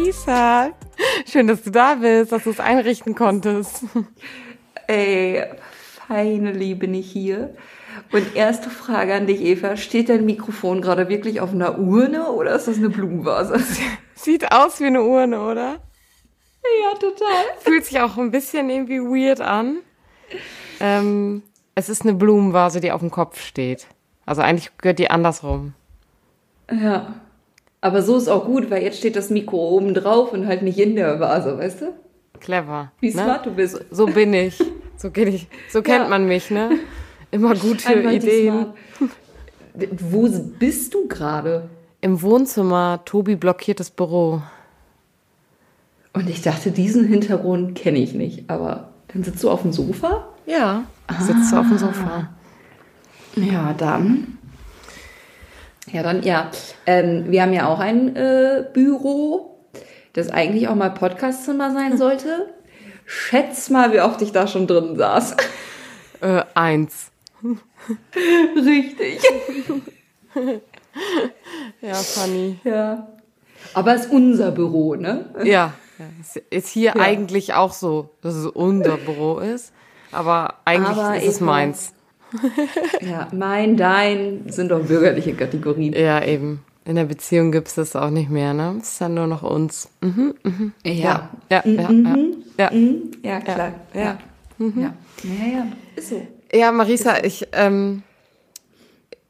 Marisa, schön, dass du da bist, dass du es einrichten konntest. Ey, feine Liebe nicht hier. Und erste Frage an dich, Eva. Steht dein Mikrofon gerade wirklich auf einer Urne oder ist das eine Blumenvase? Sieht aus wie eine Urne, oder? Ja, total. Fühlt sich auch ein bisschen irgendwie weird an. Ähm, es ist eine Blumenvase, die auf dem Kopf steht. Also eigentlich gehört die andersrum. Ja. Aber so ist auch gut, weil jetzt steht das Mikro oben drauf und halt nicht in der Vase, weißt du? Clever. Wie ne? smart du bist. So bin ich. So, geht ich. so kennt Ja. man mich, ne? Immer gute die Ideen. Wo bist du gerade? Im Wohnzimmer, Tobi blockiert das Büro. Und ich dachte, diesen Hintergrund kenne ich nicht. Aber dann sitzt du auf dem Sofa? Ja, sitzt auf dem Sofa. Ja, dann. Ja, dann, ja. Ähm, wir haben ja auch ein äh, Büro, das eigentlich auch mal Podcastzimmer sein sollte. Schätz mal, wie oft ich da schon drin saß. Äh, eins. Richtig. Ja, funny. Ja. Aber es ist unser Büro, ne? Ja, ja, ist, hier Ja. eigentlich auch so, dass es unser Büro ist. Aber eigentlich Aber ist es meins. Ja, mein, dein sind doch bürgerliche Kategorien. Ja, eben. In der Beziehung gibt es das auch nicht mehr, ne? Es ist dann nur noch uns. Mhm, mhm. Ja. Ja, ja, ja. Mhm. Ja, Mhm. Ja, klar. Ja. Ja. Ja. Ja, ja. Ist so. ja Marisa, ich, ähm,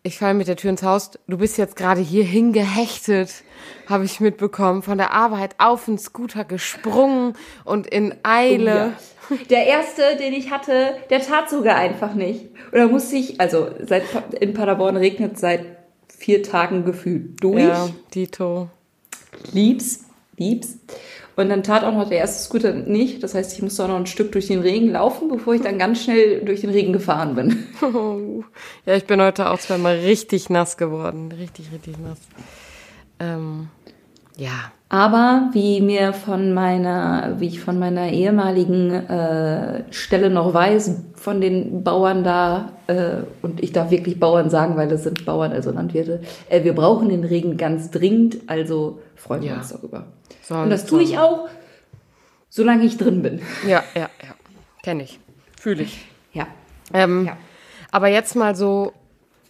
ich falle mit der Tür ins Haus. Du bist jetzt gerade hier hingehechtet, habe ich mitbekommen, von der Arbeit auf den Scooter gesprungen und in Eile. Ja. Der erste, den ich hatte, der tat sogar einfach nicht. Oder musste ich, also seit in Paderborn regnet seit vier Tagen gefühlt durch. Ja, Dito. Lieb's, lieb's. Und dann tat auch noch der erste Scooter nicht. Das heißt, ich musste auch noch ein Stück durch den Regen laufen, bevor ich dann ganz schnell durch den Regen gefahren bin. Oh. Ja, ich bin heute auch zweimal richtig nass geworden. Richtig, richtig nass. Ähm, ja. Aber wie mir von meiner, wie ich von meiner ehemaligen äh, Stelle noch weiß, von den Bauern da, äh, und ich darf wirklich Bauern sagen, weil das sind Bauern, also Landwirte, äh, wir brauchen den Regen ganz dringend, also freuen wir Ja. uns darüber. Soll- und das tue ich auch, solange ich drin bin. Ja, ja, ja. Kenne ich. Fühle ich. Ja. Ähm, Ja. Aber jetzt mal so,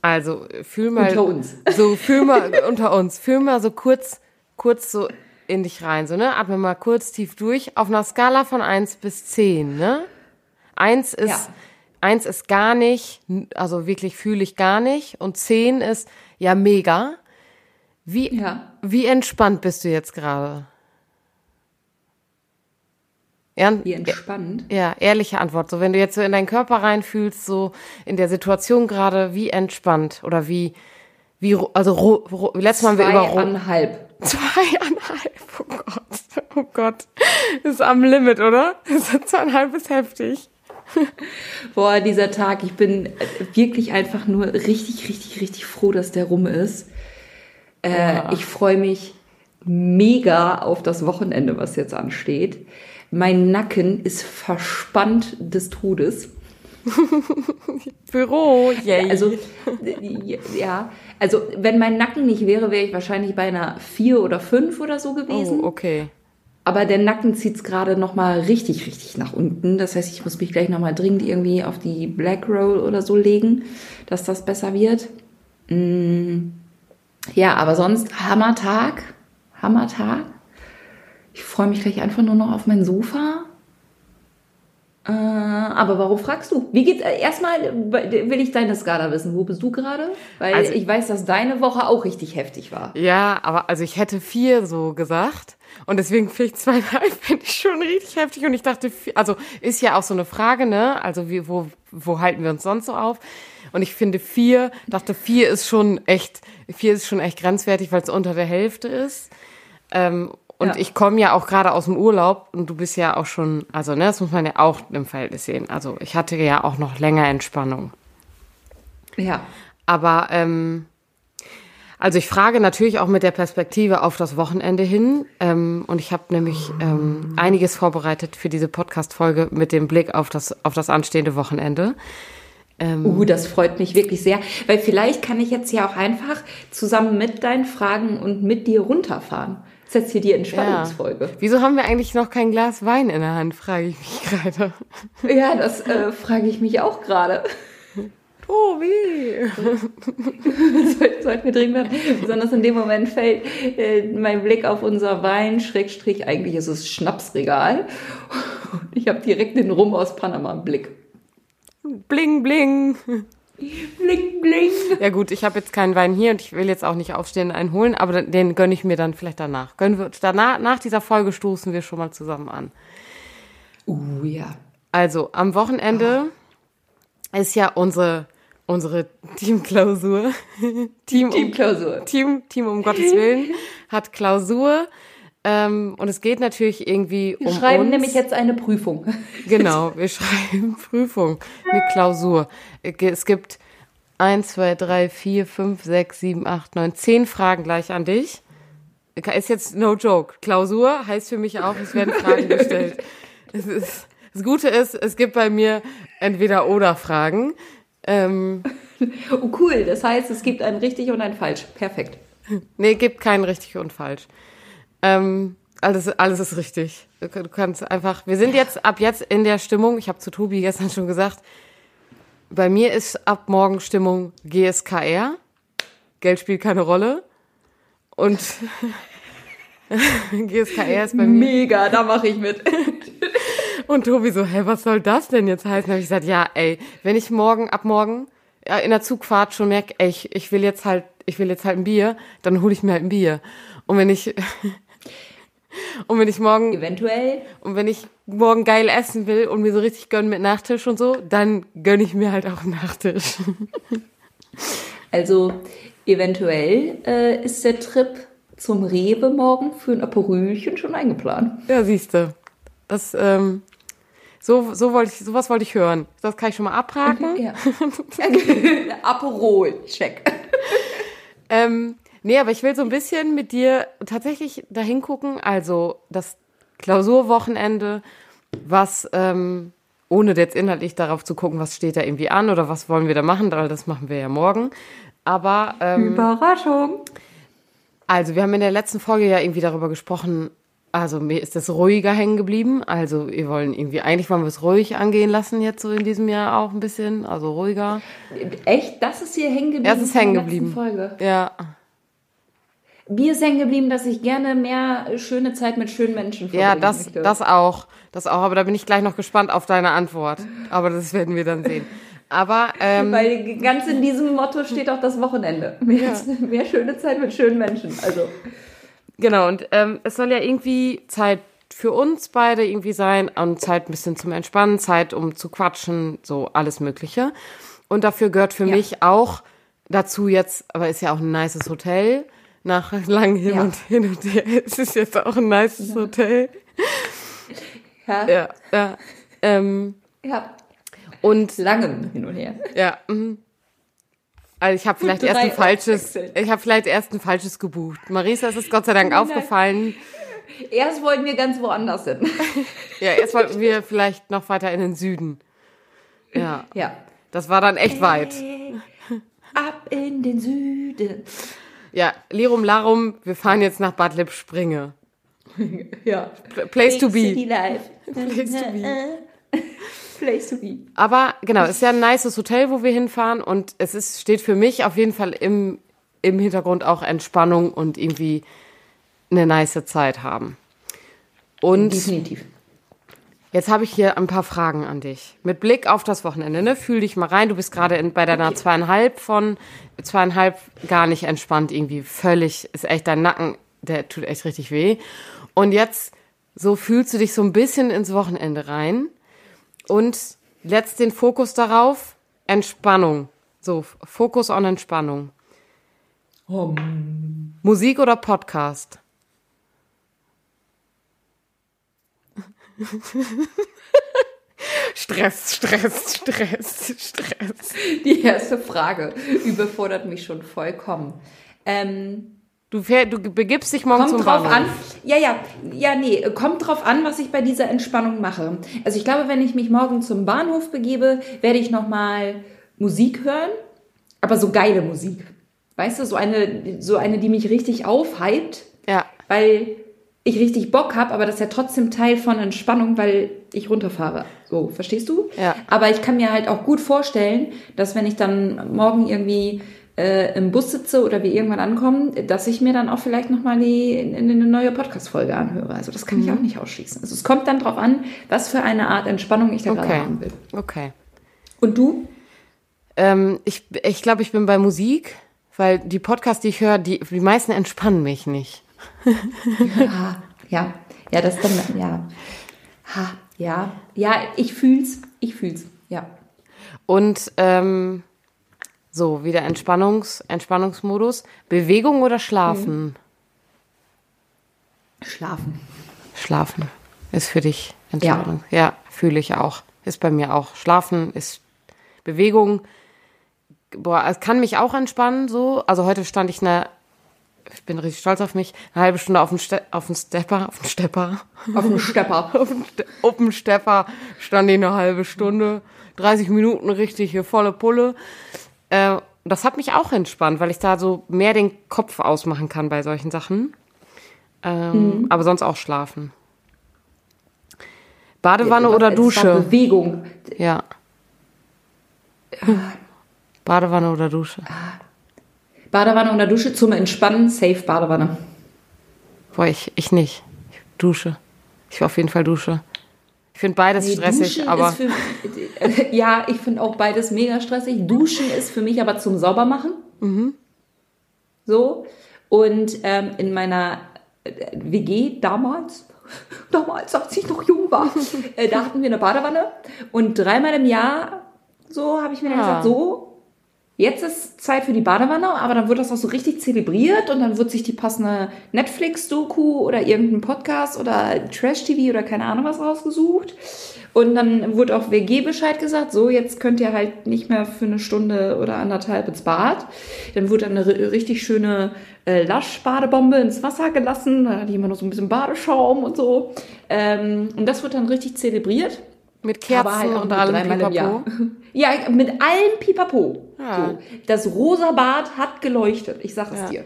also fühl mal. Unter uns. So, fühl mal unter uns. Fühl mal so kurz, kurz so in dich rein, so, ne? Atme mal kurz tief durch. Auf einer Skala von 1 bis 10, ne? Eins ist, Ja. eins ist gar nicht, also wirklich fühle ich gar nicht. Und 10 ist, ja, mega. Wie, Ja. wie entspannt bist du jetzt gerade? Ja, Wie entspannt. ja, ehrliche Antwort. So, wenn du jetzt so in deinen Körper reinfühlst, so in der Situation gerade, wie entspannt oder wie, wie, also, ro, ro, letztes Mal haben wir über Zweieinhalb. Zweieinhalb. Oh Gott, oh Gott. Ist am Limit, oder? Zweieinhalb ist heftig. Boah, dieser Tag, ich bin wirklich einfach nur richtig, richtig, richtig froh, dass der rum ist. Äh, Ich freue mich mega auf das Wochenende, was jetzt ansteht. Mein Nacken ist verspannt des Todes. Büro, yay. Also, ja, also wenn mein Nacken nicht wäre, wäre ich wahrscheinlich bei einer vier oder fünf oder so gewesen. oh, okay. Aber der Nacken zieht's gerade noch mal richtig, richtig nach unten. Das heißt, ich muss mich gleich noch mal dringend irgendwie auf die Black Roll oder so legen, dass das besser wird. Mm. Ja, aber sonst Hammertag. Hammertag. Ich freue mich gleich einfach nur noch auf mein Sofa. Äh, aber warum fragst du? Wie geht's? Äh, Erstmal will ich deine Skala wissen. Wo bist du gerade? Weil Also- ich weiß, dass deine Woche auch richtig heftig war. Ja, aber also ich hätte vier so gesagt. Und deswegen finde ich zweieinhalb finde ich schon richtig heftig. Und ich dachte, also ist ja auch so eine Frage, ne? Also wie, wo, wo halten wir uns sonst so auf? Und ich finde vier, dachte vier ist schon echt, vier ist schon echt grenzwertig, weil es unter der Hälfte ist. Ähm, und Ja. ich komme ja auch gerade aus dem Urlaub und du bist ja auch schon, also ne, das muss man ja auch im Verhältnis sehen. Also ich hatte ja auch noch länger Entspannung. Ja. Aber ähm, also ich frage natürlich auch mit der Perspektive auf das Wochenende hin. Ähm, und ich habe nämlich ähm, einiges vorbereitet für diese Podcast-Folge mit dem Blick auf das, auf das anstehende Wochenende. Ähm, Uh, das freut mich wirklich sehr, weil vielleicht kann ich jetzt ja auch einfach zusammen mit deinen Fragen und mit dir runterfahren. Das ist jetzt hier die Entspannungsfolge. Wieso haben wir eigentlich noch kein Glas Wein in der Hand, frage ich mich gerade. Ja, das äh, frage ich mich auch gerade. Tobi! Soll- Sollten wir dringend machen. Besonders in dem Moment fällt äh, mein Blick auf unser Wein, Schrägstrich, eigentlich ist es Schnapsregal. Und ich habe direkt den Rum aus Panama im Blick. Bling, bling. Bling, bling. Ja gut, ich habe jetzt keinen Wein hier und ich will jetzt auch nicht aufstehen und einen holen, aber den gönne ich mir dann vielleicht danach. Gönnen wir danach, nach dieser Folge stoßen wir schon mal zusammen an. Uh, ja. Also, am Wochenende ist ja unsere, unsere Teamklausur. Team, Teamklausur. Team, Team um Gottes Willen hat Klausur. Ähm, und es geht natürlich irgendwie Wir um schreiben uns. nämlich jetzt eine Prüfung. Genau, wir schreiben Prüfung, eine Klausur. Es gibt eins, zwei, drei, vier, fünf, sechs, sieben, acht, neun, zehn Fragen gleich an dich. Ist jetzt no joke. Klausur heißt für mich auch, es werden Fragen gestellt. Es ist, das Gute ist, es gibt bei mir entweder oder Fragen. Ähm, Oh, cool. Das heißt, es gibt ein richtig und ein falsch. Perfekt. nee, gibt kein richtig und falsch. Ähm, alles, alles ist richtig. Du du kannst einfach, wir sind jetzt ab jetzt in der Stimmung, ich habe zu Tobi gestern schon gesagt, bei mir ist ab morgen Stimmung GSKR. Geld spielt keine Rolle. Und GSKR ist bei mir. Mega, da mache ich mit. Und Tobi so, hä, was soll das denn jetzt heißen? Da habe ich gesagt, ja, ey, wenn ich morgen, ab morgen in der Zugfahrt schon merke, ey, ich, ich will jetzt halt, ich will jetzt halt ein Bier, dann hole ich mir halt ein Bier. Und wenn ich und wenn ich morgen Eventuell. und wenn ich morgen geil essen will und mir so richtig gönnen mit Nachtisch und so, dann gönne ich mir halt auch einen Nachtisch. Also eventuell äh, ist der Trip zum Rewe morgen für ein Aperolchen schon eingeplant. Ja, siehste. Das, ähm, so, so wollte ich, sowas wollte ich hören. Das kann ich schon mal abhaken. Ja. Aperol, check. Ähm, nee, aber ich will so ein bisschen mit dir tatsächlich dahin gucken. Also das Klausurwochenende, was, ähm, ohne jetzt inhaltlich darauf zu gucken, was steht da irgendwie an oder was wollen wir da machen, weil das machen wir ja morgen. Aber ähm, Überraschung. also wir haben in der letzten Folge ja irgendwie darüber gesprochen, also mir ist das ruhiger hängen geblieben. Also wir wollen irgendwie, eigentlich wollen wir es ruhig angehen lassen jetzt so in diesem Jahr auch ein bisschen, also ruhiger. Echt? Das ist hier hängen geblieben? Ja, es ist hängen geblieben. Folge. Ja, Mir ist hängen geblieben, dass ich gerne mehr schöne Zeit mit schönen Menschen verbringen Ja, das, möchte. das auch. Das auch, aber da bin ich gleich noch gespannt auf deine Antwort. Aber das werden wir dann sehen. Aber ähm, Weil ganz in diesem Motto steht auch das Wochenende. Mehr, mehr schöne Zeit mit schönen Menschen. Also, genau, und ähm, es soll ja irgendwie Zeit für uns beide irgendwie sein und Zeit ein bisschen zum Entspannen, Zeit um zu quatschen, so alles Mögliche. Und dafür gehört für Ja. mich auch dazu jetzt, aber ist ja auch ein nices Hotel. Nach langem Hin Ja. und Hin und Her. Es ist jetzt auch ein nices Hotel. ja, Ja, ja. Ähm, ja. und langem hin und her. Ja. mhm. Also ich habe vielleicht erst ein falsches, ich habe vielleicht erst ein falsches gebucht. Marisa ist es Gott sei Dank aufgefallen. Erst wollten wir ganz woanders hin. Ja, erst wollten wir vielleicht noch weiter in den Süden. Ja, Ja. das war dann echt weit. Ab in den Süden. Ja, Lirum Larum, wir fahren jetzt nach Bad Lippspringe. Ja. Pl- Place to City be. Life. Place to be. Place to be. Aber genau, es ist ja ein nices Hotel, wo wir hinfahren und es ist, steht für mich auf jeden Fall im, im Hintergrund auch Entspannung und irgendwie eine nice Zeit haben. Und Definitiv. Jetzt habe ich hier ein paar Fragen an dich. Mit Blick auf das Wochenende, ne? Fühl dich mal rein. Du bist gerade bei deiner zweieinhalb von zweieinhalb gar nicht entspannt irgendwie. Völlig, ist echt dein Nacken, der tut echt richtig weh. Und jetzt, so fühlst du dich so ein bisschen ins Wochenende rein und letzt den Fokus darauf, Entspannung. So, Fokus on Entspannung. Musik oder Podcast? Stress, Stress, Stress, Stress. Die erste Frage überfordert mich schon vollkommen. Ähm, Du, fähr, du begibst dich morgen kommt zum drauf Bahnhof. an. Ja, ja, ja, nee, kommt drauf an, was ich bei dieser Entspannung mache. Also ich glaube, wenn ich mich morgen zum Bahnhof begebe, werde ich noch mal Musik hören, aber so geile Musik. Weißt du, so eine, so eine, die mich richtig aufhypt, Ja. weil ich richtig Bock habe, aber das ist ja trotzdem Teil von Entspannung, weil ich runterfahre. So, verstehst du? Ja. Aber ich kann mir halt auch gut vorstellen, dass wenn ich dann morgen irgendwie äh, im Bus sitze oder wir irgendwann ankommen, dass ich mir dann auch vielleicht nochmal die, in, in eine neue Podcast-Folge anhöre. Also das kann ich auch nicht ausschließen. Also es kommt dann drauf an, was für eine Art Entspannung ich da gerade Okay. haben will. Okay. Und du? Ähm, ich Ha, ja, ja, das dann, ja. Ha, ja, ja, ich fühl's, ich fühl's, ja. Und ähm, so, wieder Entspannungs, Entspannungsmodus. Bewegung oder Schlafen? Schlafen. Schlafen ist für dich Entspannung. Ja, fühle ich auch. Ist bei mir auch. Schlafen ist Bewegung. Boah, es kann mich auch entspannen, so. Also heute stand ich eine, ich bin richtig stolz auf mich, eine halbe Stunde auf dem, Ste auf dem Stepper, auf dem Stepper, Auf dem Stepper. auf dem, Ste auf dem Stepper stand ich eine halbe Stunde, 30 Minuten richtig hier volle Pulle. Äh, das hat mich auch entspannt, weil ich da so mehr den Kopf ausmachen kann bei solchen Sachen. Ähm, Aber sonst auch schlafen. Badewanne oder Es war Dusche? Bewegung. Ja. Badewanne oder Dusche? Badewanne oder Dusche zum Entspannen, safe Badewanne. Boah, ich, ich nicht. Ich dusche. Ich will auf jeden Fall Dusche. Ich finde beides Nee, stressig, Duschen aber für, ja, ich finde auch beides mega stressig. Duschen ist für mich aber zum Saubermachen. Mhm. So. Und ähm, in meiner äh, WG damals, damals, als ich noch jung war, äh, da hatten wir eine Badewanne. Und dreimal im Jahr, so habe ich mir dann Ah. gesagt, so, jetzt ist Zeit für die Badewanne, aber dann wird das auch so richtig zelebriert und dann wird sich die passende Netflix-Doku oder irgendein Podcast oder Trash-TV oder keine Ahnung was rausgesucht. Und dann wurde auch WG Bescheid gesagt, so jetzt könnt ihr halt nicht mehr für eine Stunde oder anderthalb ins Bad. Dann wurde dann eine ri- richtig schöne äh, Lasch-Badebombe ins Wasser gelassen, da ich immer noch so ein bisschen Badeschaum und so. Ähm, und das wird dann richtig zelebriert. Mit Kerzen Aber halt und allem. Pipapo. Ja, mit allem Pipapo. Ja. So. Das rosa Bad hat geleuchtet, ich sag es Ja. dir.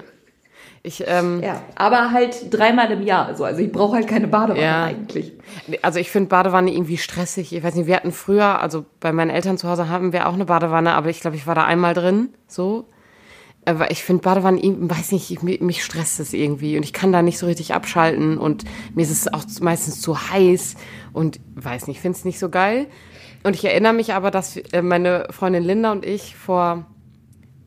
Ich, ähm, Ja, aber halt dreimal im Jahr. So. Also ich brauche halt keine Badewanne Ja. eigentlich. Also ich finde Badewanne irgendwie stressig. Ich weiß nicht, wir hatten früher, also bei meinen Eltern zu Hause haben wir auch eine Badewanne, aber ich glaube, ich war da einmal drin, so. Aber ich finde Badewanne, irgendwie- weiß nicht, ich, mich stresst es irgendwie und ich kann da nicht so richtig abschalten und mir ist es auch meistens zu heiß und weiß nicht, finde es nicht so geil. Und ich erinnere mich aber, dass äh, meine Freundin Linda und ich vor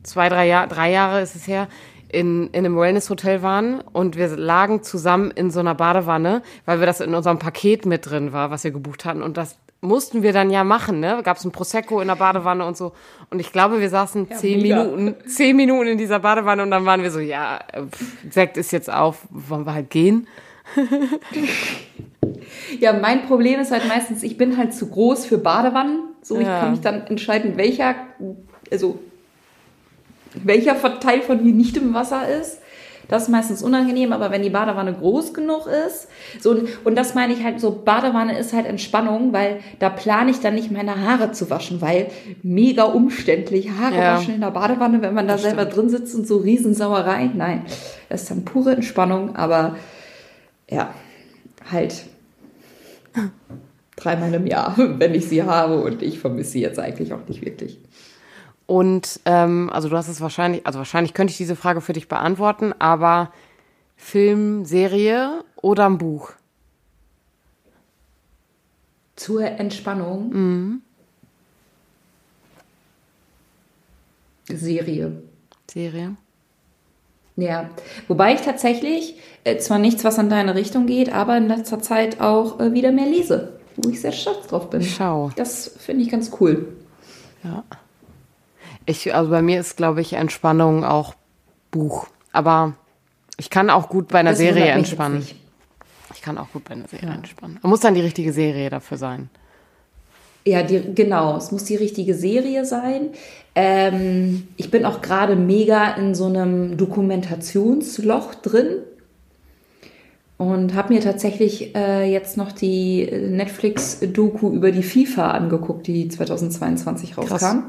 zwei, drei Jahre, drei Jahre ist es her, in, in einem Wellness-Hotel waren und wir lagen zusammen in so einer Badewanne, weil wir das in unserem Paket mit drin war, was wir gebucht hatten. Und das mussten wir dann ja machen, ne? Gab es ein Prosecco in der Badewanne und so. Und ich glaube, wir saßen zehn mega. Minuten, zehn Minuten in dieser Badewanne und dann waren wir so, ja, pff, Sekt ist jetzt auf, wollen wir halt gehen? Ja, mein Problem ist halt meistens, ich bin halt zu groß für Badewannen. So, ich Ja. kann mich dann entscheiden, welcher, also welcher Teil von mir nicht im Wasser ist. Das ist meistens unangenehm, aber wenn die Badewanne groß genug ist, so und, das meine ich halt so, Badewanne ist halt Entspannung, weil da plane ich dann nicht meine Haare zu waschen, weil mega umständlich Haare Ja. waschen in der Badewanne, wenn man da selber drin sitzt und so Riesensauerei. Nein, das ist dann pure Entspannung, aber ja, halt dreimal im Jahr, wenn ich sie habe und ich vermisse sie jetzt eigentlich auch nicht wirklich. Und ähm, also du hast es wahrscheinlich, also wahrscheinlich könnte ich diese Frage für dich beantworten, aber Film, Serie oder ein Buch? Zur Entspannung. Serie. Serie? Ja, wobei ich tatsächlich äh, zwar nichts, was in deine Richtung geht, aber in letzter Zeit auch äh, wieder mehr lese, wo ich sehr stolz drauf bin. Schau. Das finde ich ganz cool. Ja. Ich, also bei mir ist, glaube ich, Entspannung auch Buch. Aber ich kann auch gut bei einer Das Serie entspannen. Ich kann auch gut bei einer Serie entspannen. Man muss dann die richtige Serie dafür sein. Ja, die, genau. Es muss die richtige Serie sein. Ähm, ich bin auch gerade mega in so einem Dokumentationsloch drin und habe mir tatsächlich äh, jetzt noch die Netflix-Doku über die FIFA angeguckt, die 2022 rauskam.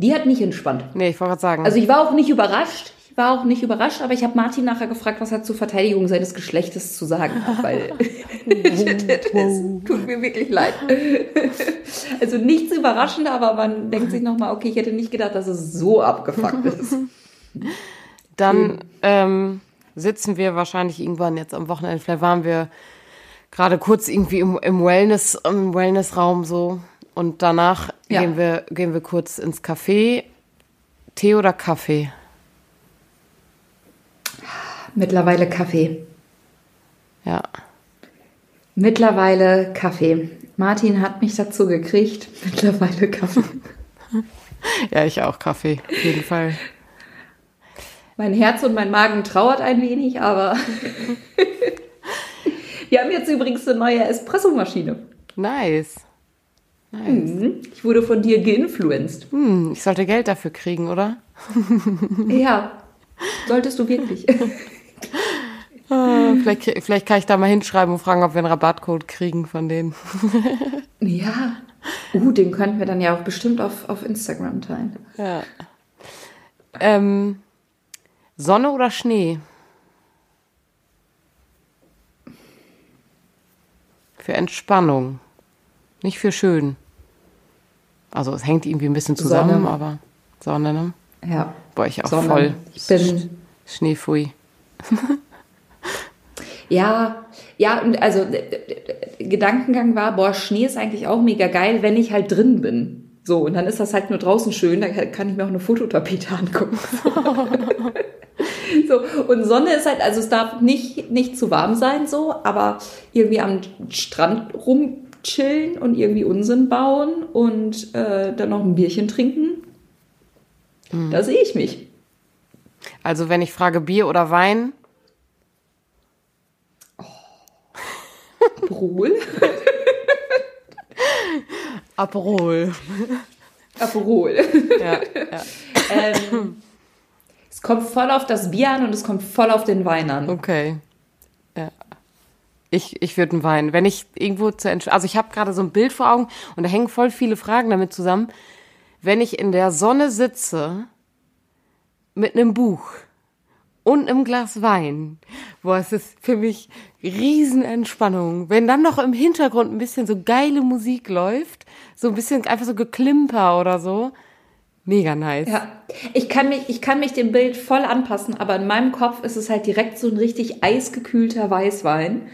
Die hat nicht entspannt. Nee, ich wollte gerade sagen. Also ich war auch nicht überrascht. Ich war auch nicht überrascht, aber ich habe Martin nachher gefragt, was er zur Verteidigung seines Geschlechtes zu sagen hat, weil das tut mir wirklich leid. Also nichts überraschend, aber man denkt sich nochmal, okay, ich hätte nicht gedacht, dass es so abgefuckt ist. Dann ähm, sitzen wir wahrscheinlich irgendwann jetzt am Wochenende. Vielleicht waren wir gerade kurz irgendwie im, im Wellness, im Wellnessraum so. Und danach Ja. gehen wir, gehen wir kurz ins Café. Tee oder Kaffee? Mittlerweile Kaffee. Ja. Mittlerweile Kaffee. Martin hat mich dazu gekriegt. Mittlerweile Kaffee. Ja, ich auch Kaffee. Auf jeden Fall. Mein Herz und mein Magen trauert ein wenig, aber wir haben jetzt übrigens eine neue Espressomaschine. Nice. Nice. Mhm. Ich wurde von dir geinfluenced. Hm, ich sollte Geld dafür kriegen, oder? Ja, solltest du wirklich. Ah, vielleicht, vielleicht kann ich da mal hinschreiben und fragen, ob wir einen Rabattcode kriegen von denen. Ja. Uh, den könnten wir dann ja auch bestimmt auf, auf Instagram teilen. Ja. Ähm, Sonne oder Schnee? Für Entspannung. Nicht für schön. Also es hängt irgendwie ein bisschen zusammen, Sonne. aber Sonne, ne? Ja. Boah, ich auch Sonne. voll. Ich bin Schneefui. Ja, ja, und also d- d- Gedankengang war, boah, Schnee ist eigentlich auch mega geil, wenn ich halt drin bin. So, und dann ist das halt nur draußen schön, da kann ich mir auch eine Fototapete angucken. so, und Sonne ist halt, also es darf nicht, nicht zu warm sein, so, aber irgendwie am Strand rumchillen und irgendwie Unsinn bauen und äh, dann noch ein Bierchen trinken. Da sehe ich mich. Also wenn ich frage Bier oder Wein, Aperol. Aperol. Aperol. Ja, ja. Ähm, es kommt voll auf das Bier an und es kommt voll auf den Wein an. Okay. Ich, ich würde einen Wein. Wenn ich irgendwo zu Also ich habe gerade so ein Bild vor Augen und da hängen voll viele Fragen damit zusammen. Wenn ich in der Sonne sitze mit einem Buch und einem Glas Wein, boah, es ist für mich Riesenentspannung. Wenn dann noch im Hintergrund ein bisschen so geile Musik läuft, so ein bisschen einfach so geklimper oder so, mega nice. Ja, ich kann, mich, ich kann mich dem Bild voll anpassen, aber in meinem Kopf ist es halt direkt so ein richtig eisgekühlter Weißwein.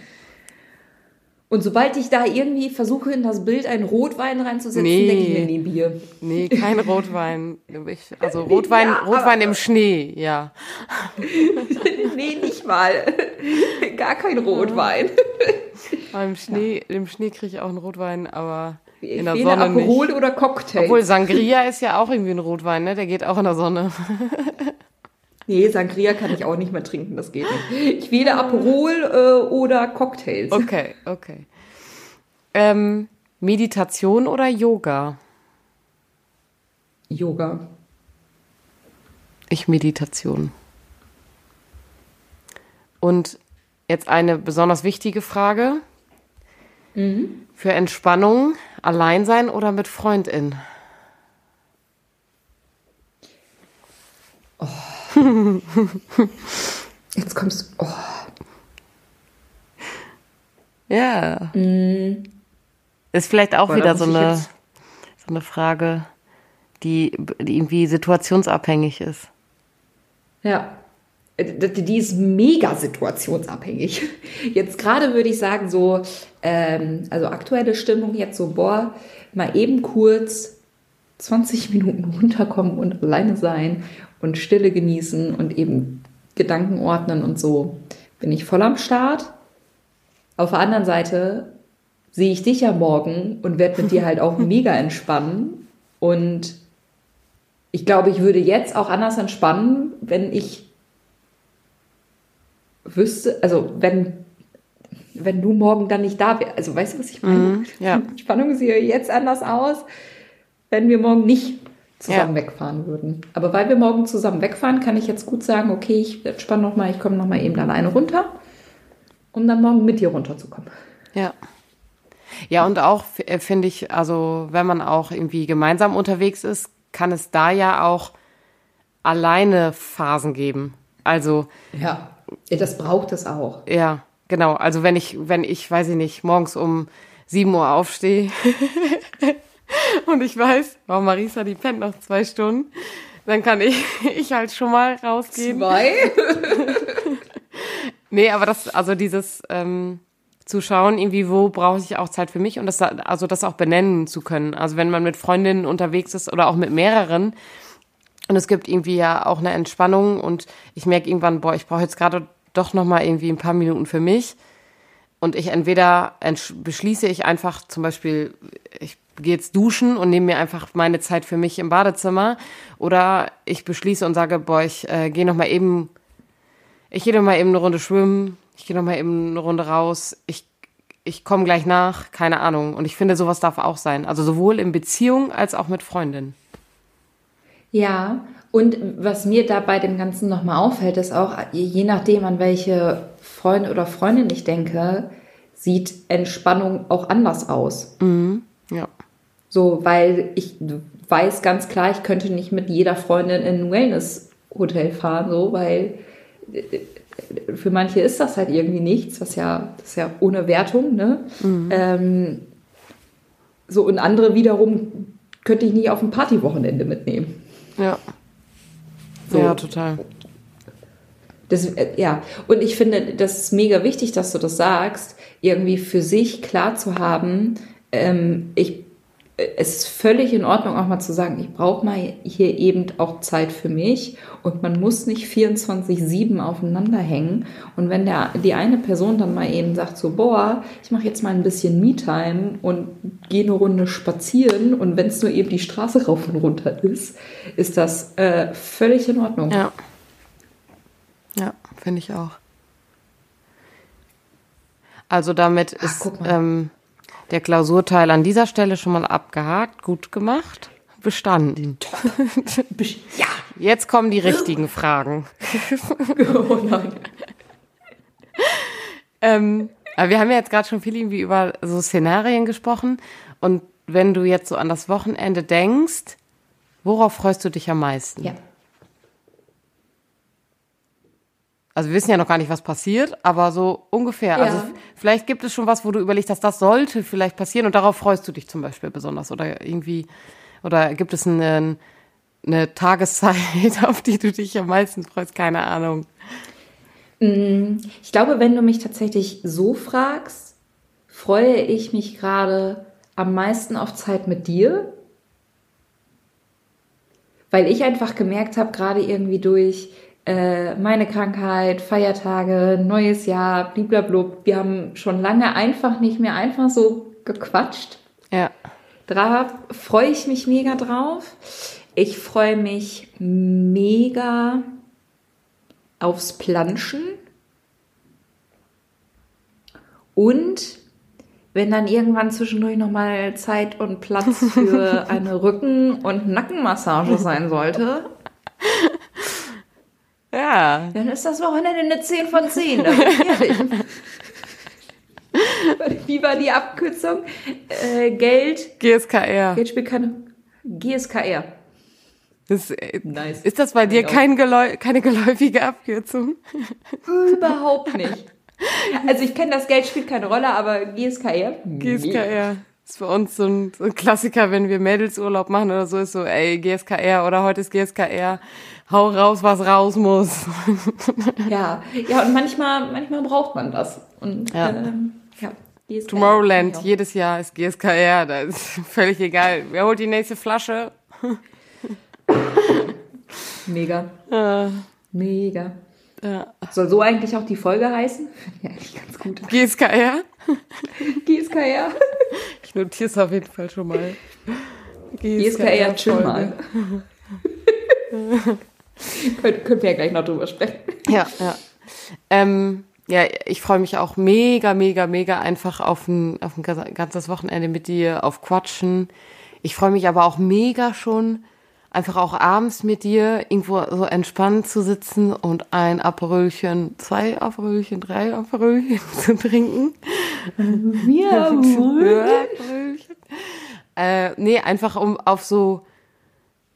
Und sobald ich da irgendwie versuche, in das Bild einen Rotwein reinzusetzen, Nee. denke ich mir, nee, Bier. Nee, kein Rotwein. Ich, also Rotwein, Ja, Rotwein im Schnee, ja. nee, nicht mal. Gar kein Rotwein. Im Schnee, im Schnee kriege ich auch einen Rotwein, aber in der Sonne Aperol nicht. oder Cocktail. Obwohl Sangria ist ja auch irgendwie ein Rotwein, ne? Der geht auch in der Sonne. Nee, Sangria kann ich auch nicht mehr trinken, das geht nicht. Ich wähle Aperol äh, oder Cocktails. Okay, okay. Ähm, Meditation oder Yoga? Yoga. Ich Meditation. Und jetzt eine besonders wichtige Frage. Für Entspannung, allein sein oder mit Freundin? Jetzt kommst du. Oh. Ja. Ist vielleicht auch Boah, wieder so eine, so eine Frage, die, die irgendwie situationsabhängig ist. Ja. Die ist mega situationsabhängig. Jetzt gerade würde ich sagen, so, ähm, also aktuelle Stimmung jetzt so, boah, mal eben kurz 20 Minuten runterkommen und alleine sein und Stille genießen und eben Gedanken ordnen und so, bin ich voll am Start. Auf der anderen Seite sehe ich dich ja morgen und werde mit dir halt auch mega entspannen. Und ich glaube, ich würde jetzt auch anders entspannen, wenn ich wüsste, also wenn, wenn du morgen dann nicht da wärst. Also weißt du, was ich meine? Mhm, ja. Die Spannung sieht jetzt anders aus, wenn wir morgen nicht zusammen Ja. wegfahren würden. Aber weil wir morgen zusammen wegfahren, kann ich jetzt gut sagen, okay, ich entspanne noch mal, ich komme noch mal eben alleine runter, um dann morgen mit dir runterzukommen. Ja. Ja, und auch äh, finde ich, also wenn man auch irgendwie gemeinsam unterwegs ist, kann es da ja auch alleine Phasen geben. Also. Ja, das braucht es auch. Ja, genau. Also wenn ich, wenn ich, weiß ich nicht, morgens um 7 Uhr aufstehe und ich weiß, oh, Marisa, die pennt noch zwei Stunden, dann kann ich, ich halt schon mal rausgehen. Zwei? nee, aber das, also dieses ähm, zu schauen, irgendwie, wo brauche ich auch Zeit für mich und das, also das auch benennen zu können. Also wenn man mit Freundinnen unterwegs ist oder auch mit mehreren, und es gibt irgendwie ja auch eine Entspannung und ich merke irgendwann, boah, ich brauche jetzt gerade doch noch mal irgendwie ein paar Minuten für mich. Und ich entweder beschließe ich einfach zum Beispiel, ich gehe jetzt duschen und nehme mir einfach meine Zeit für mich im Badezimmer, oder ich beschließe und sage, boah, ich äh, gehe noch mal eben, ich gehe noch mal eben eine Runde schwimmen, ich gehe noch mal eben eine Runde raus, ich ich komme gleich nach, keine Ahnung. Und ich finde, sowas darf auch sein. Also sowohl in Beziehung als auch mit Freundinnen. Ja, und was mir da bei dem Ganzen nochmal auffällt, ist auch, je nachdem, an welche Freund oder Freundin ich denke, sieht Entspannung auch anders aus. Mhm. So, weil ich weiß ganz klar, ich könnte nicht mit jeder Freundin in ein Wellness-Hotel fahren, so, weil äh, für manche ist das halt irgendwie nichts, was ja, das ist ja ohne Wertung, ne? Mhm. Ähm, so, und andere wiederum könnte ich nicht auf ein Partywochenende mitnehmen. Ja. So. Ja, total. Das, äh, ja, und ich finde, das ist mega wichtig, dass du das sagst, irgendwie für sich klar zu haben, ähm, ich es ist völlig in Ordnung, auch mal zu sagen, ich brauche mal hier eben auch Zeit für mich und man muss nicht 24-7 aufeinander hängen. Und wenn der, die eine Person dann mal eben sagt so, boah, ich mache jetzt mal ein bisschen Me-Time und gehe eine Runde spazieren und wenn es nur eben die Straße rauf und runter ist, ist das äh, völlig in Ordnung. Ja. Ja, finde ich auch. Also damit Ach, ist ähm, der Klausurteil an dieser Stelle schon mal abgehakt, gut gemacht, bestanden. ja. Jetzt kommen die richtigen Fragen. oh nein. ähm, aber wir haben ja jetzt gerade schon viel irgendwie über so Szenarien gesprochen. Und wenn du jetzt so an das Wochenende denkst, worauf freust du dich am meisten? Ja. Also wir wissen ja noch gar nicht, was passiert, aber so ungefähr. Also ja. Also vielleicht gibt es schon was, wo du überlegst, dass das sollte vielleicht passieren und darauf freust du dich zum Beispiel besonders oder irgendwie oder gibt es eine, eine Tageszeit, auf die du dich am meisten freust? Keine Ahnung. Mm, ich glaube, wenn du mich tatsächlich so fragst, freue ich mich gerade am meisten auf Zeit mit dir, weil ich einfach gemerkt habe, gerade irgendwie durch äh, meine Krankheit, Feiertage, neues Jahr, bliblablub. Wir haben schon lange einfach nicht mehr einfach so gequatscht. Ja. Da freue ich mich mega drauf. Ich freue mich mega aufs Planschen. Und wenn dann irgendwann zwischendurch nochmal Zeit und Platz für eine Rücken- und Nackenmassage sein sollte, ja. Dann ist das Wochenende eine 10 von 10. Wie war die Abkürzung? Äh, Geld. GSKR. Geld spielt keine. GSKR. Das, äh, nice. Ist das bei dir kein Geläu keine geläufige Abkürzung? Überhaupt nicht. Also ich kenne das Geld spielt keine Rolle, aber GSKR. GSKR. Ist für uns so ein, so ein Klassiker, wenn wir Mädelsurlaub machen oder so, ist so, ey, GSKR oder heute ist GSKR hau raus, was raus muss. ja, ja, und manchmal, manchmal braucht man das. Und ja. Ähm, ja. GSKR. Tomorrowland, jedes Jahr ist GSKR, da ist völlig egal. Wer holt die nächste Flasche? Mega. Ja. Mega. Ja. Soll so eigentlich auch die Folge heißen? Ja, eigentlich ganz gut. GSKR? GSKR. Ich notiere es auf jeden Fall schon mal. GSKR, chill mal. Kön können wir ja gleich noch drüber sprechen. Ja, ja. Ähm, ja, ich freue mich auch mega, mega, mega einfach auf ein, auf ein ganzes Wochenende mit dir, auf Quatschen. Ich freue mich aber auch mega schon, einfach auch abends mit dir irgendwo so entspannt zu sitzen und ein Aperölchen, zwei Aperölchen, drei Aperölchen zu trinken. Ja, Aperölchen. Äh, nee, einfach um auf so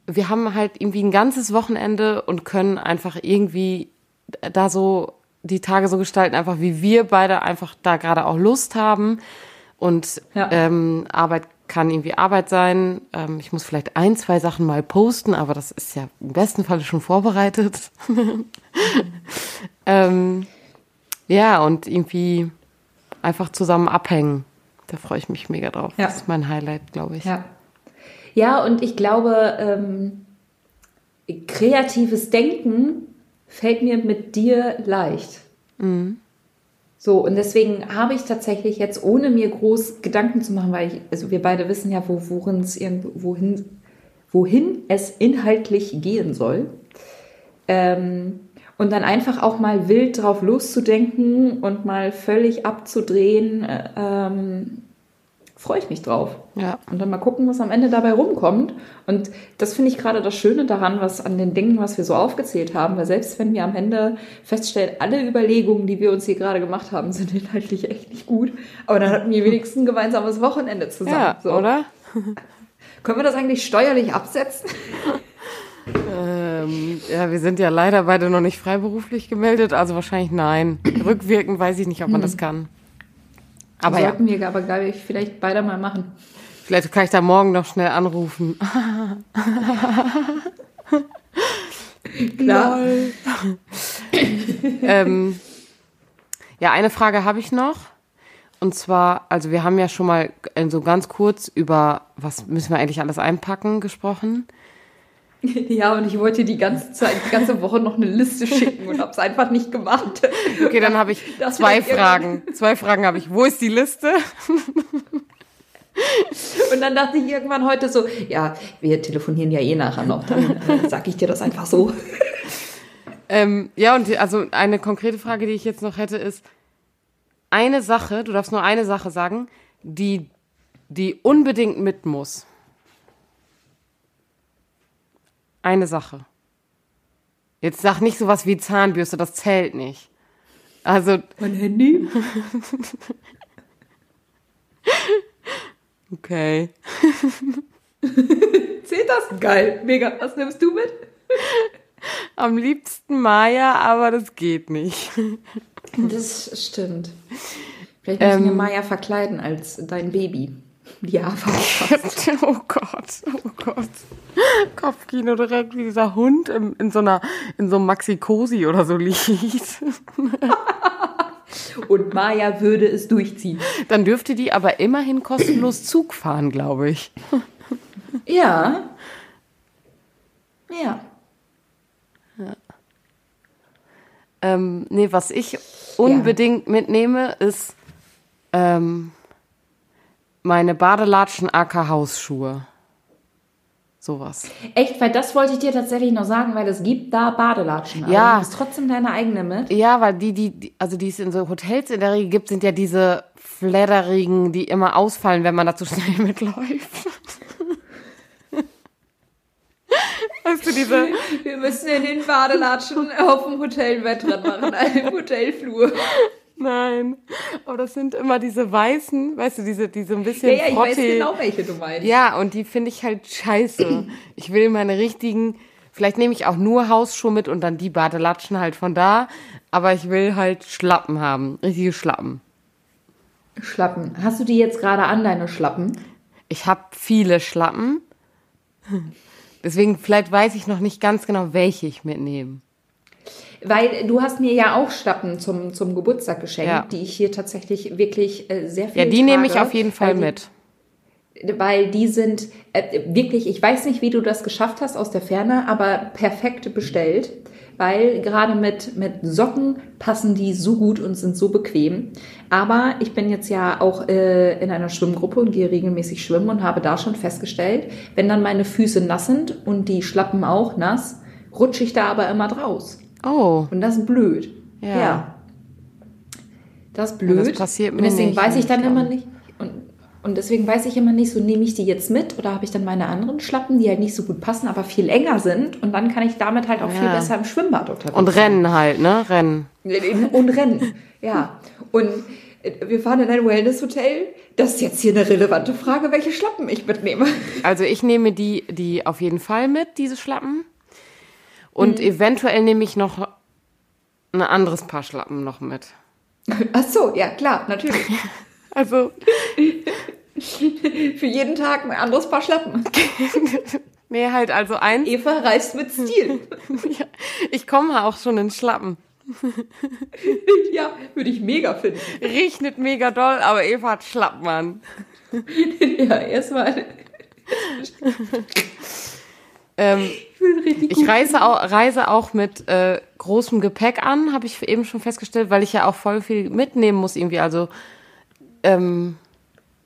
wir haben halt irgendwie ein ganzes Wochenende und können einfach irgendwie da so die Tage so gestalten, einfach wie wir beide einfach da gerade auch Lust haben. Und Ja. ähm, Arbeit kann irgendwie Arbeit sein. Ähm, ich muss vielleicht ein, zwei Sachen mal posten, aber das ist ja im besten Falle schon vorbereitet. ähm, ja, und irgendwie einfach zusammen abhängen. Da freue ich mich mega drauf. Ja. Das ist mein Highlight, glaube ich. Ja. Ja, und ich glaube, ähm, kreatives Denken fällt mir mit dir leicht. So, und deswegen habe ich tatsächlich jetzt, ohne mir groß Gedanken zu machen, weil ich, also wir beide wissen ja, wo, worin es wohin, wohin es inhaltlich gehen soll. Ähm, und dann einfach auch mal wild drauf loszudenken und mal völlig abzudrehen, äh, ähm, freue ich mich drauf. Ja. Und dann mal gucken, was am Ende dabei rumkommt. Und das finde ich gerade das Schöne daran, was an den Dingen, was wir so aufgezählt haben, weil selbst wenn wir am Ende feststellen, alle Überlegungen, die wir uns hier gerade gemacht haben, sind inhaltlich echt nicht gut, aber dann hatten wir wenigstens ein gemeinsames Wochenende zusammen. Ja, so. oder? Können wir das eigentlich steuerlich absetzen? Ähm, ja, wir sind ja leider beide noch nicht freiberuflich gemeldet, also wahrscheinlich nein. Rückwirkend weiß ich nicht, ob man das kann. Aber ja, Sollten wir aber, glaube ich, vielleicht beide mal machen. vielleicht kann ich da morgen noch schnell anrufen. Klar. ähm, ja, eine Frage habe ich noch. Und zwar, also wir haben ja schon mal so ganz kurz über, was müssen wir eigentlich alles einpacken, gesprochen. Ja, und ich wollte die ganze Zeit, die ganze Woche noch eine Liste schicken und habe es einfach nicht gemacht. Okay, dann habe ich Das zwei Fragen. Zwei Fragen habe ich. Wo ist die Liste? Und dann dachte ich irgendwann heute so, ja, wir telefonieren ja eh nachher noch, dann äh, sag ich dir das einfach so. Ähm, ja, und die, also eine konkrete Frage, die ich jetzt noch hätte, ist eine Sache, du darfst nur eine Sache sagen, die, die unbedingt mit muss. Eine Sache. Jetzt sag nicht sowas wie Zahnbürste, das zählt nicht. Also, Mein Handy? okay. Zählt das? Geil, mega. Was nimmst du mit? Am liebsten Maya, aber das geht nicht. Das stimmt. Vielleicht müssen wir Ähm. Maya verkleiden als dein Baby. Ja, fast. Oh Gott, oh Gott. Kopfkino direkt wie dieser Hund im, in so einer, in so einem Maxi Cosi oder so liegt. Und Maya würde es durchziehen. Dann dürfte die aber immerhin kostenlos Zug fahren, glaube ich. Ja. Ja. Ähm, nee, was ich unbedingt mitnehme, ist ähm, meine Badelatschen AK Hausschuhe. Sowas. Echt, weil das wollte ich dir tatsächlich noch sagen, weil es gibt da Badelatschen. Aber Ja. Du hast trotzdem deine eigene mit. Ja, weil die, die, die, also die es in so Hotels in der Regel gibt, sind ja diese fladderigen, die immer ausfallen, wenn man da zu schnell mitläuft. weißt du, diese, Wir müssen in den Badelatschen auf dem Hotelbett dran machen, im Hotelflur. Nein, aber das sind immer diese weißen, weißt du, diese, die so ein bisschen Ja, ja, ich weiß genau, welche du meinst. Ja, und die finde ich halt scheiße. Ich will meine richtigen, vielleicht nehme ich auch nur Hausschuhe mit und dann die Badelatschen halt von da, aber ich will halt Schlappen haben, richtige Schlappen. Schlappen. Hast du die jetzt gerade an, deine Schlappen? Ich habe viele Schlappen. Deswegen vielleicht weiß ich noch nicht ganz genau, welche ich mitnehme. Weil du hast mir ja auch Schlappen zum, zum Geburtstag geschenkt, Ja. die ich hier tatsächlich wirklich äh, sehr viel Ja, die trage, nehme ich auf jeden Fall die, mit. Weil die sind äh, wirklich, ich weiß nicht, wie du das geschafft hast aus der Ferne, aber perfekt bestellt. Weil gerade mit, mit Socken passen die so gut und sind so bequem. Aber ich bin jetzt ja auch äh, in einer Schwimmgruppe und gehe regelmäßig schwimmen und habe da schon festgestellt, wenn dann meine Füße nass sind und die Schlappen auch nass, rutsche ich da aber immer draus. Oh, Und das ist blöd. Ja. Das ist blöd. das passiert und mir deswegen nicht, weiß ich muss dann immer nicht. Und, und deswegen weiß ich immer nicht, so nehme ich die jetzt mit oder habe ich dann meine anderen Schlappen, die halt nicht so gut passen, aber viel enger sind. Und dann kann ich damit halt auch viel Ja. besser im Schwimmbad unterwegs und rennen halt, ne? Rennen. Und rennen, ja. Und wir fahren in ein Wellness-Hotel. Das ist jetzt hier eine relevante Frage, welche Schlappen ich mitnehme. Also ich nehme die, die auf jeden Fall mit, diese Schlappen. Und mhm. eventuell nehme ich noch ein anderes Paar Schlappen noch mit. Ach so, ja klar, natürlich. Also für jeden Tag ein anderes Paar Schlappen. nee, halt also eins. Eva reist mit Stil. ja, ich komme auch schon in Schlappen. ja, würde ich mega finden. Riecht mega doll, aber Eva hat Schlappen an. ja, erstmal. ähm, ich, ich reise auch, reise auch mit äh, großem Gepäck an, habe ich eben schon festgestellt, weil ich ja auch voll viel mitnehmen muss irgendwie. Also ähm,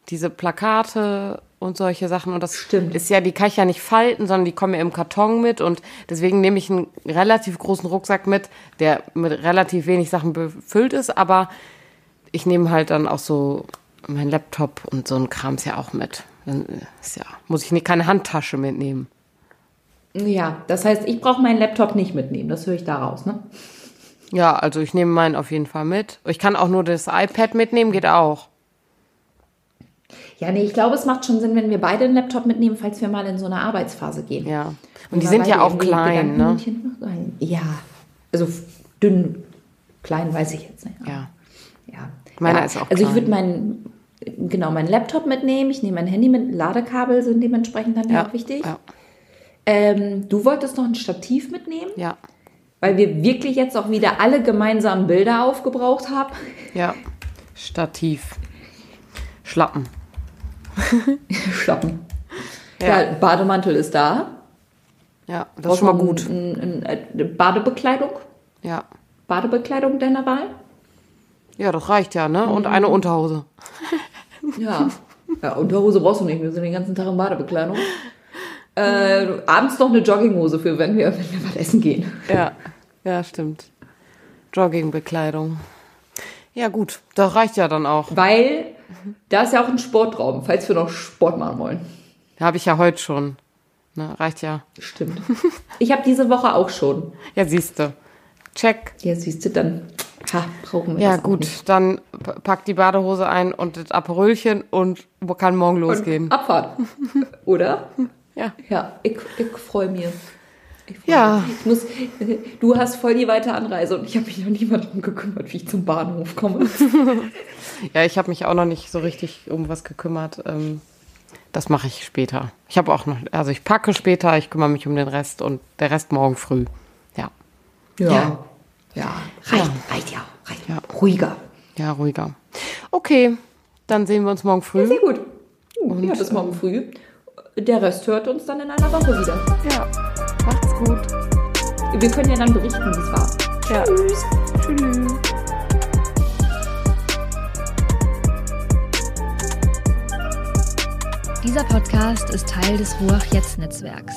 diese Plakate und solche Sachen. Und das Stimmt. ist ja, die kann ich ja nicht falten, sondern die kommen ja im Karton mit. Und deswegen nehme ich einen relativ großen Rucksack mit, der mit relativ wenig Sachen befüllt ist. Aber ich nehme halt dann auch so mein Laptop und so ein Krams ja auch mit. Dann ist ja, muss ich nicht, keine Handtasche mitnehmen. Ja, das heißt, ich brauche meinen Laptop nicht mitnehmen. Das höre ich daraus, ne? Ja, also ich nehme meinen auf jeden Fall mit. Ich kann auch nur das iPad mitnehmen, geht auch. Ja, nee, ich glaube, es macht schon Sinn, wenn wir beide einen Laptop mitnehmen, falls wir mal in so eine Arbeitsphase gehen. Ja. Und, Und die sind ja auch klein, ne? Ja. Also dünn, klein weiß ich jetzt nicht. Ja. Ja. Meiner ja. ist auch Also klein. ich würde meinen, genau, meinen Laptop mitnehmen. Ich nehme mein Handy mit. Ladekabel sind dementsprechend dann ja auch wichtig. Ja. Ähm, du wolltest noch ein Stativ mitnehmen? Ja. Weil wir wirklich jetzt auch wieder alle gemeinsamen Bilder aufgebraucht haben. Ja. Stativ. Schlappen. Schlappen. Ja. ja. Bademantel ist da. Ja, das ist schon mal gut. Ein, ein, eine Badebekleidung? Ja. Badebekleidung deiner Wahl? Ja, das reicht ja, ne? Und eine Unterhose. Ja. Ja, Unterhose brauchst du nicht. Wir sind den ganzen Tag in Badebekleidung. Äh, abends noch eine Jogginghose für, wenn wir, wenn wir was essen gehen. Ja, ja, stimmt. Joggingbekleidung. Ja, gut, das reicht ja dann auch. Weil da ist ja auch ein Sportraum, falls wir noch Sport machen wollen. Habe ich ja heute schon. Ne, reicht ja. Stimmt. Ich habe diese Woche auch schon. Ja, siehst du. Check. Ja, siehst du, dann ha, brauchen wir Ja, das gut, nicht. dann pack die Badehose ein und das Aperölchen und kann morgen losgehen. Und Abfahrt. Oder? Ja. Ja, ich, ich freue mich. Ich freu Ja. mich. Ich muss, du hast voll die weite Anreise und ich habe mich noch nie mal darum gekümmert, wie ich zum Bahnhof komme. Ja, ich habe mich auch noch nicht so richtig um was gekümmert. Ähm, das mache ich später. Ich habe auch noch, also ich packe später, ich kümmere mich um den Rest und der Rest morgen früh. Ja. Ja. Ja, reicht, reicht ja, reicht Ja. Ruhiger. Ja, ruhiger. Okay, dann sehen wir uns morgen früh. Sehr gut. ja, bis morgen früh. Der Rest hört uns dann in einer Woche wieder. Ja, macht's gut. Wir können ja dann berichten, wie es war. Ja. Tschüss. Tschüss. Dieser Podcast ist Teil des Ruach Jetzt Netzwerks.